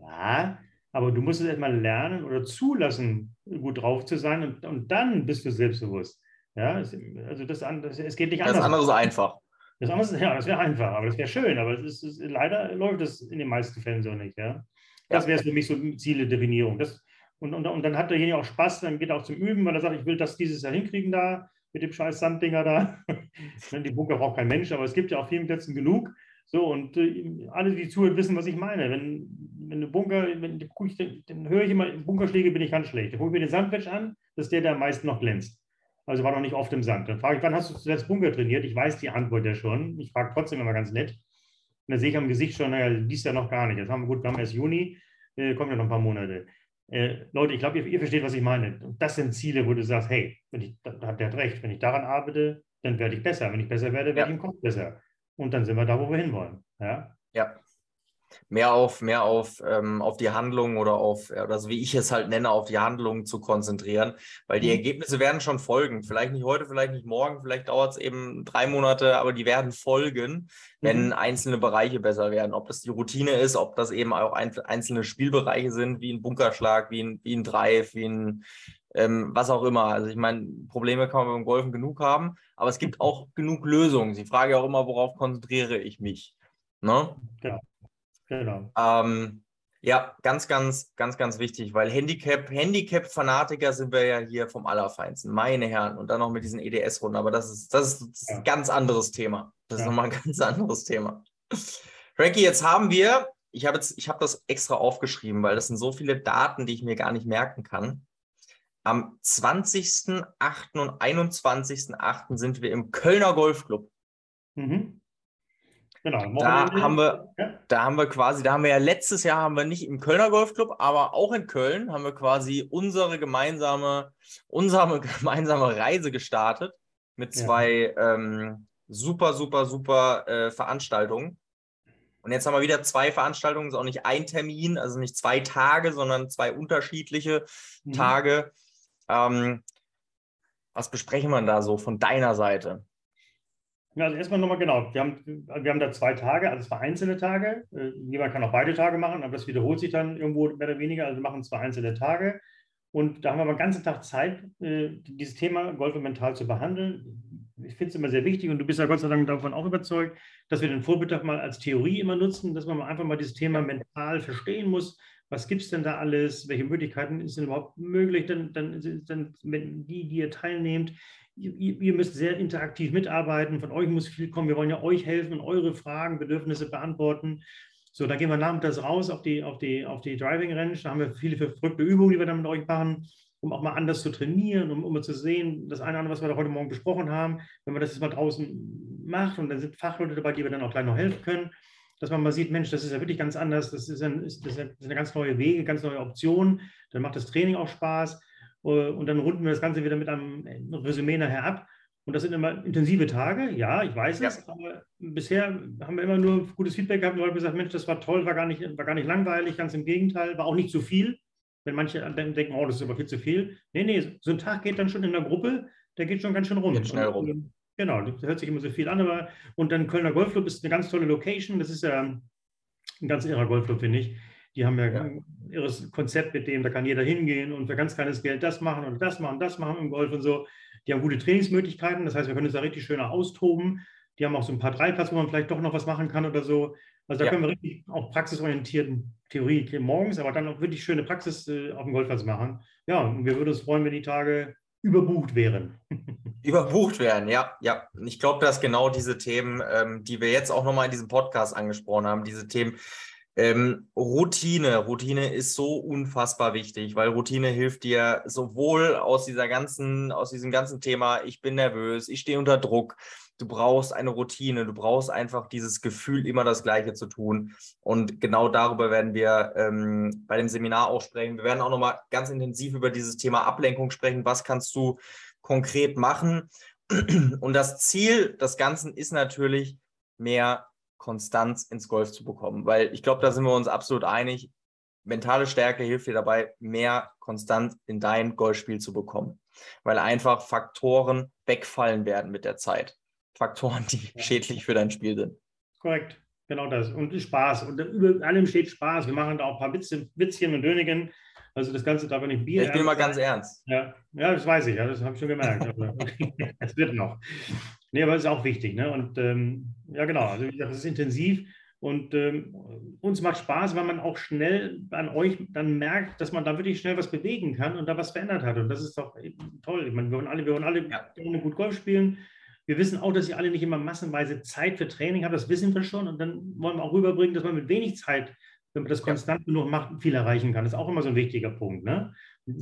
Ja, aber du musst es erstmal lernen oder zulassen, gut drauf zu sein und, und dann bist du selbstbewusst. Ja, also das, das, es geht nicht anders. Das andere ist einfach. Das andere, ja, das wäre einfach, aber das wäre schön, aber es ist, es, leider läuft es in den meisten Fällen so nicht. Ja? Das wäre für mich so Ziele-Definierung. Das, und, und, und dann hat derjenige auch Spaß, dann geht er auch zum Üben, weil er sagt, ich will das dieses Jahr hinkriegen da, mit dem scheiß Sanddinger da. die Bunker braucht kein Mensch, aber es gibt ja auf vielen Plätzen genug. So, und äh, alle, die zuhören, wissen, was ich meine. Wenn, wenn eine Bunker, wenn, dann, dann höre ich immer, im Bunkerschläge bin ich ganz schlecht. Dann gucke ich mir den Sandwich an, das ist der, der am meisten noch glänzt. Also war noch nicht oft im Sand. Dann frage ich, wann hast du zuletzt Bunker trainiert? Ich weiß die Antwort ja schon. Ich frage trotzdem immer ganz nett. Und dann sehe ich am Gesicht schon, naja, dies ja noch gar nicht. Jetzt haben wir gut, wir haben erst Juni, äh, kommen ja noch ein paar Monate. Äh, Leute, ich glaube, ihr, ihr, versteht, was ich meine. Und das sind Ziele, wo du sagst, hey, wenn ich, da, hat der recht, wenn ich daran arbeite, dann werde ich besser. Wenn ich besser werde, werde ja. ich im Kopf besser. Und dann sind wir da, wo wir hinwollen. Ja. Ja, mehr auf, mehr auf, ähm, auf die Handlung oder auf, oder so wie ich es halt nenne, auf die Handlung zu konzentrieren, weil die mhm. Ergebnisse werden schon folgen. Vielleicht nicht heute, vielleicht nicht morgen, vielleicht dauert es eben drei Monate, aber die werden folgen, wenn mhm. einzelne Bereiche besser werden. Ob das die Routine ist, ob das eben auch ein, einzelne Spielbereiche sind, wie ein Bunkerschlag, wie ein, wie ein Drive, wie ein ähm, was auch immer. Also ich meine, Probleme kann man beim Golfen genug haben, aber es gibt mhm. auch genug Lösungen. Die Frage auch immer, worauf konzentriere ich mich? Ne? Genau. Genau. Ähm, ja, ganz, ganz, ganz, ganz wichtig, weil Handicap, Handicap-Fanatiker sind wir ja hier vom Allerfeinsten, meine Herren. Und dann noch mit diesen EDS-Runden. Aber das ist, das ist, das ist ein ganz anderes Thema. Das ist ja. nochmal ein ganz anderes Thema. Frankie, jetzt haben wir, ich habe hab das extra aufgeschrieben, weil das sind so viele Daten, die ich mir gar nicht merken kann. Am 20.08. und 21.08. sind wir im Kölner Golfclub. Mhm. Genau. Da haben wir, ja. da haben wir quasi, da haben wir ja letztes Jahr haben wir nicht im Kölner Golfclub, aber auch in Köln haben wir quasi unsere gemeinsame, unsere gemeinsame Reise gestartet mit zwei ja. ähm, super, super, super äh, Veranstaltungen. Und jetzt haben wir wieder zwei Veranstaltungen, ist auch nicht ein Termin, also nicht zwei Tage, sondern zwei unterschiedliche mhm. Tage. Ähm, was besprechen wir da so von deiner Seite? Also erstmal nochmal genau. Wir haben, wir haben da zwei Tage, also zwei einzelne Tage. Äh, jemand kann auch beide Tage machen, aber das wiederholt sich dann irgendwo mehr oder weniger. Also wir machen zwei einzelne Tage. Und da haben wir mal den ganzen Tag Zeit, äh, dieses Thema Golf und mental zu behandeln. Ich finde es immer sehr wichtig und du bist ja Gott sei Dank davon auch überzeugt, dass wir den Vormittag mal als Theorie immer nutzen, dass man einfach mal dieses Thema mental verstehen muss. Was gibt es denn da alles? Welche Möglichkeiten sind überhaupt möglich? Dann, dann, dann, wenn die, die ihr teilnehmt, ihr, ihr, müsst sehr interaktiv mitarbeiten, von euch muss viel kommen, wir wollen ja euch helfen und eure Fragen, Bedürfnisse beantworten. So, dann gehen wir nachmittags raus auf die, auf die, auf die Driving Range, da haben wir viele verrückte Übungen, die wir dann mit euch machen, um auch mal anders zu trainieren, um, um zu sehen, das eine oder andere, was wir da heute Morgen besprochen haben, wenn man das jetzt mal draußen macht und dann sind Fachleute dabei, die wir dann auch gleich noch helfen können, dass man mal sieht, Mensch, das ist ja wirklich ganz anders, das ist, ein, das eine ganz neue Wege, ganz neue Option, dann macht das Training auch Spaß und dann runden wir das Ganze wieder mit einem Resümee nachher ab. Und das sind immer intensive Tage, ja, ich weiß ja. es, aber bisher haben wir immer nur gutes Feedback gehabt. Die Leute gesagt, Mensch, das war toll, war gar, nicht, war gar nicht langweilig, ganz im Gegenteil, war auch nicht zu viel. Wenn manche denken, oh, das ist aber viel zu viel. Nee, nee, so ein Tag geht dann schon in der Gruppe, der geht schon ganz schön rum. Geht schnell rum. Und, genau, das hört sich immer so viel an, aber und dann Kölner Golfclub ist eine ganz tolle Location. Das ist ja ein ganz irrer Golfclub, finde ich. Die haben ja, ja, ein irres Konzept mit dem, da kann jeder hingehen und für ganz kleines Geld das machen und das machen, das machen im Golf und so. Die haben gute Trainingsmöglichkeiten, das heißt, wir können uns da richtig schöner austoben. Die haben auch so ein paar Dreiplatz, wo man vielleicht doch noch was machen kann oder so. Also da ja. können wir richtig auch praxisorientierten Theorie morgens, aber dann auch wirklich schöne Praxis äh, auf dem Golfplatz machen. Ja, und wir würden uns freuen, wenn die Tage überbucht wären. Überbucht werden, ja, ja. Ich glaube, dass genau diese Themen, ähm, die wir jetzt auch nochmal in diesem Podcast angesprochen haben, diese Themen, ähm, Routine. Routine ist so unfassbar wichtig, weil Routine hilft dir sowohl aus dieser ganzen, aus diesem ganzen Thema, ich bin nervös, ich stehe unter Druck. Du brauchst eine Routine, du brauchst einfach dieses Gefühl, immer das Gleiche zu tun. Und genau darüber werden wir ähm, bei dem Seminar auch sprechen. Wir werden auch nochmal ganz intensiv über dieses Thema Ablenkung sprechen. Was kannst du konkret machen? Und das Ziel des Ganzen ist natürlich, mehr Konstanz ins Golf zu bekommen. Weil ich glaube, da sind wir uns absolut einig. Mentale Stärke hilft dir dabei, mehr Konstanz in dein Golfspiel zu bekommen. Weil einfach Faktoren wegfallen werden mit der Zeit. Faktoren, die ja. schädlich für dein Spiel sind. Korrekt, genau das. Und Spaß. Und über allem steht Spaß. Wir machen da auch ein paar Witze, Witzchen und Dönigen. Also das Ganze darf nicht Bier. Ich bin mal ganz ernst. Ja, ja das weiß ich, ja, das habe ich schon gemerkt. Es wird noch. Nee, aber es ist auch wichtig. Ne? Und ähm, ja, genau, also wie gesagt, es ist intensiv und ähm, uns macht Spaß, weil man auch schnell an euch dann merkt, dass man da wirklich schnell was bewegen kann und da was verändert hat. Und das ist doch toll. Ich meine, wir wollen alle, wir wollen alle ja. gut Golf spielen. Wir wissen auch, dass ihr alle nicht immer massenweise Zeit für Training habt, das wissen wir schon. Und dann wollen wir auch rüberbringen, dass man mit wenig Zeit, wenn man das konstant genug macht, viel erreichen kann. Das ist auch immer so ein wichtiger Punkt. Ne?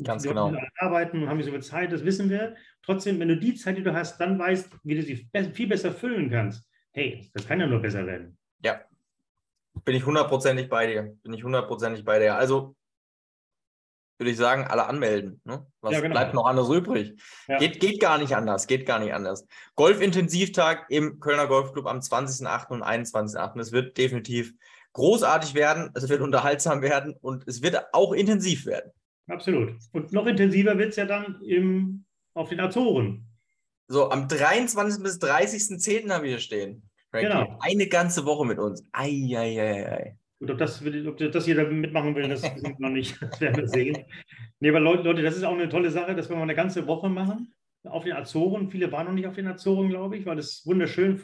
Ganz die genau. Arbeiten haben nicht so viel Zeit, das wissen wir. Trotzdem, wenn du die Zeit, die du hast, dann weißt, wie du sie viel besser füllen kannst, hey, das kann ja nur besser werden. Ja, bin ich hundertprozentig bei dir. Bin ich hundertprozentig bei dir. Also würde ich sagen, alle anmelden. Ne? Was ja, genau. bleibt noch anders übrig? Ja. Geht, geht gar nicht anders, geht gar nicht anders. Golfintensivtag im Kölner Golfclub am 20.08. und 21.08. Es wird definitiv großartig werden, es wird unterhaltsam werden und es wird auch intensiv werden. Absolut. Und noch intensiver wird es ja dann im, auf den Azoren. So, am 23. bis 30.10. haben wir hier stehen. Frankie. Genau. Eine ganze Woche mit uns. Eieiei. Gut, ob das, ob das jeder mitmachen will, das wissen wir noch nicht. Das werden wir sehen. Nee, aber Leute, das ist auch eine tolle Sache, dass wir mal eine ganze Woche machen auf den Azoren. Viele waren noch nicht auf den Azoren, glaube ich, weil es wunderschön,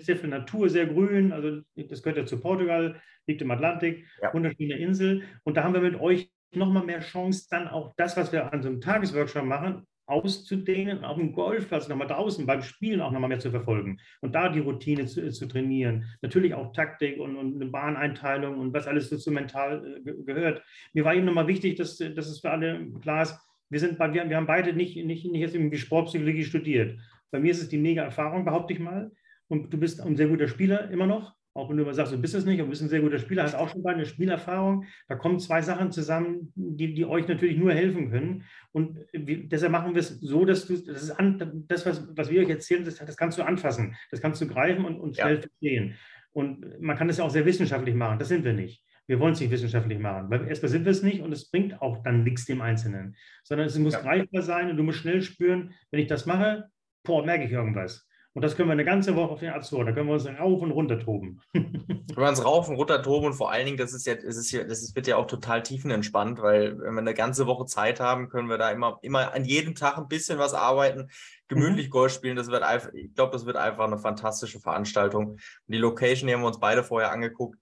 sehr viel Natur, sehr grün. Also das gehört ja zu Portugal, liegt im Atlantik, ja. wunderschöne Insel. Und da haben wir mit euch nochmal mehr Chance, dann auch das, was wir an so einem Tagesworkshop machen, auszudehnen, auf dem Golfplatz nochmal draußen beim Spielen auch nochmal mehr zu verfolgen und da die Routine zu, zu trainieren. Natürlich auch Taktik und, und, eine Bahneinteilung und was alles dazu mental äh, gehört. Mir war eben nochmal wichtig, dass, dass es für alle klar ist, wir, sind, wir, wir haben beide nicht, nicht, nicht jetzt irgendwie Sportpsychologie studiert. Bei mir ist es die mega Erfahrung, behaupte ich mal. Und du bist ein sehr guter Spieler immer noch. Auch wenn du immer sagst, du bist es nicht, du bist ein sehr guter Spieler, hast auch schon eine Spielerfahrung. Da kommen zwei Sachen zusammen, die, die euch natürlich nur helfen können. Und wir, deshalb machen wir es so, dass du, das ist an, das, was, was wir euch erzählen, das, das kannst du anfassen, das kannst du greifen und, und schnell ja. verstehen. Und man kann das ja auch sehr wissenschaftlich machen, das sind wir nicht. Wir wollen es nicht wissenschaftlich machen, weil erstmal sind wir es nicht und es bringt auch dann nichts dem Einzelnen, sondern es muss ja. greifbar sein und du musst schnell spüren, wenn ich das mache, boah, merke ich irgendwas. Und das können wir eine ganze Woche auf den Azoren. Da können wir uns rauf und runter toben. können wir uns rauf und runter toben und vor allen Dingen, das ist ja, das ist ja, das ist, wird ja auch total tiefenentspannt, weil wenn wir eine ganze Woche Zeit haben, können wir da immer, immer an jedem Tag ein bisschen was arbeiten, gemütlich mhm. Golf spielen. Das wird einfach, ich glaube, das wird einfach eine fantastische Veranstaltung. Und die Location, die haben wir uns beide vorher angeguckt.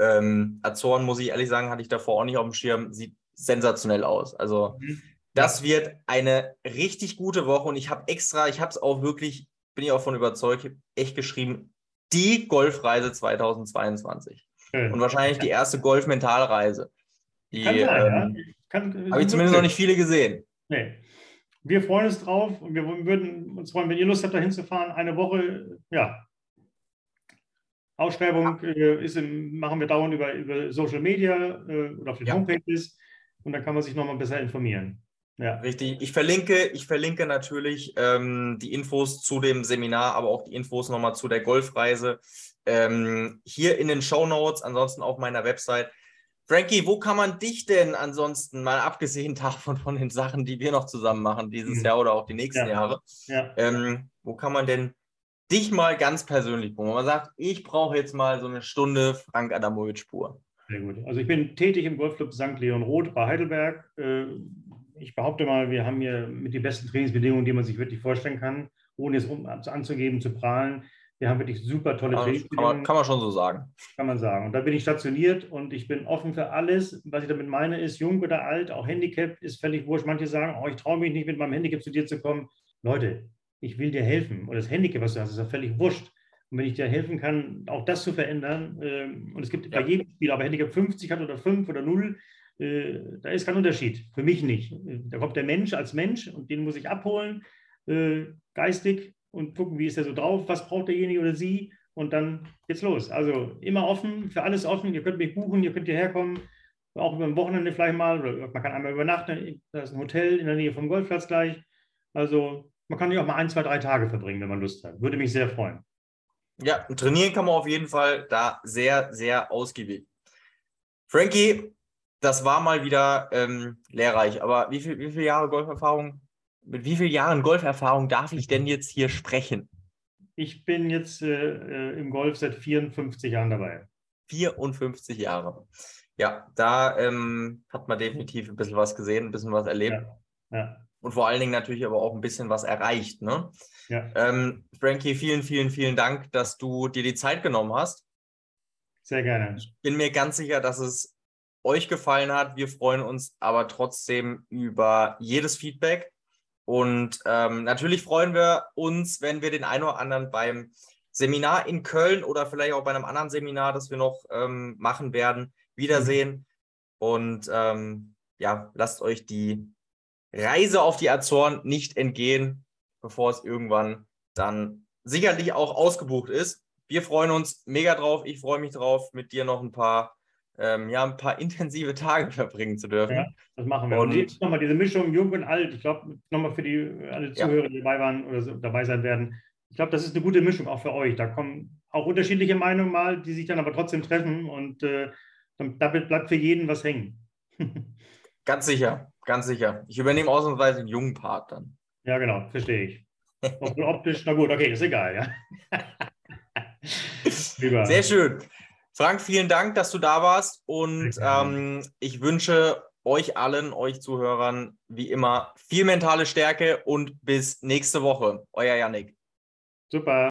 Ähm, Azoren, muss ich ehrlich sagen, hatte ich davor auch nicht auf dem Schirm, sieht sensationell aus. Also, mhm. das wird eine richtig gute Woche und ich habe extra, ich habe es auch wirklich bin ich auch von überzeugt, echt geschrieben, die Golfreise 2022. Schön. Und wahrscheinlich die erste Golf-Mentalreise. Die ähm, ja. habe ich zumindest noch nicht viele gesehen. Nee. Wir freuen uns drauf und wir würden uns freuen, wenn ihr Lust habt, da hinzufahren. Eine Woche, ja. Ausschreibung äh, ist im, machen wir dauernd über, über Social Media äh, oder auf den ja. Homepages und dann kann man sich nochmal besser informieren. Ja. Richtig. Ich verlinke, ich verlinke natürlich ähm, die Infos zu dem Seminar, aber auch die Infos nochmal zu der Golfreise ähm, hier in den Show Notes, ansonsten auf meiner Website. Frankie, wo kann man dich denn ansonsten, mal abgesehen davon von den Sachen, die wir noch zusammen machen dieses mhm. Jahr oder auch die nächsten ja. Jahre, ja. Ähm, wo kann man denn dich mal ganz persönlich, wo man sagt, ich brauche jetzt mal so eine Stunde Frank Adamowitsch pur? Sehr gut. Also ich bin tätig im Golfclub St. Leon Roth bei Heidelberg. Äh, ich behaupte mal, wir haben hier mit die besten Trainingsbedingungen, die man sich wirklich vorstellen kann, ohne es um, anzugeben, zu prahlen. Wir haben wirklich super tolle Trainingsbedingungen. Kann man, kann man schon so sagen. Kann man sagen. Und da bin ich stationiert und ich bin offen für alles. Was ich damit meine, ist jung oder alt, auch Handicap ist völlig wurscht. Manche sagen, oh, ich traue mich nicht, mit meinem Handicap zu dir zu kommen. Leute, ich will dir helfen. Und das Handicap, was du hast, ist ja völlig wurscht. Und wenn ich dir helfen kann, auch das zu verändern, äh, und es gibt ja. bei jedem Spieler, ob er Handicap 50 hat oder 5 oder 0, äh, da ist kein Unterschied. Für mich nicht. Da kommt der Mensch als Mensch und den muss ich abholen, äh, geistig und gucken, wie ist er so drauf, was braucht derjenige oder sie und dann geht's los. Also immer offen, für alles offen. Ihr könnt mich buchen, ihr könnt hierher kommen, auch über ein Wochenende vielleicht mal oder man kann einmal übernachten. Da ist ein Hotel in der Nähe vom Golfplatz gleich. Also man kann hier auch mal ein, zwei, drei Tage verbringen, wenn man Lust hat. Würde mich sehr freuen. Ja, trainieren kann man auf jeden Fall da sehr, sehr ausgiebig. Frankie, das war mal wieder ähm, lehrreich. Aber wie, viel, wie viele Jahre Golferfahrung, mit wie vielen Jahren Golferfahrung darf ich denn jetzt hier sprechen? Ich bin jetzt äh, äh im Golf seit 54 Jahren dabei. 54 Jahre. Ja, da ähm, hat man definitiv ein bisschen was gesehen, ein bisschen was erlebt. Ja, ja. Und vor allen Dingen natürlich aber auch ein bisschen was erreicht. Ne? Ja. Ähm, Frankie, vielen, vielen, vielen Dank, dass du dir die Zeit genommen hast. Sehr gerne. Ich bin mir ganz sicher, dass es euch gefallen hat. Wir freuen uns aber trotzdem über jedes Feedback. Und ähm, natürlich freuen wir uns, wenn wir den einen oder anderen beim Seminar in Köln oder vielleicht auch bei einem anderen Seminar, das wir noch ähm, machen werden, wiedersehen. Und ähm, ja, lasst euch die Reise auf die Azoren nicht entgehen, bevor es irgendwann dann sicherlich auch ausgebucht ist. Wir freuen uns mega drauf. Ich freue mich drauf, mit dir noch ein paar, ähm, ja, ein paar intensive Tage verbringen zu dürfen. Ja, das machen wir. Und, und nochmal diese Mischung jung und alt. Ich glaube, nochmal für die alle Zuhörer, die dabei waren oder so, dabei sein werden. Ich glaube, das ist eine gute Mischung auch für euch. Da kommen auch unterschiedliche Meinungen mal, die sich dann aber trotzdem treffen und äh, damit bleibt für jeden was hängen. ganz sicher, ganz sicher. Ich übernehme ausnahmsweise den jungen Part dann. Ja, genau, verstehe ich. optisch, na gut, okay, ist egal, ja. Sehr schön. Frank, vielen Dank, dass du da warst und ähm, ich wünsche euch allen, euch Zuhörern, wie immer, viel mentale Stärke und bis nächste Woche. Euer Yannick. Super.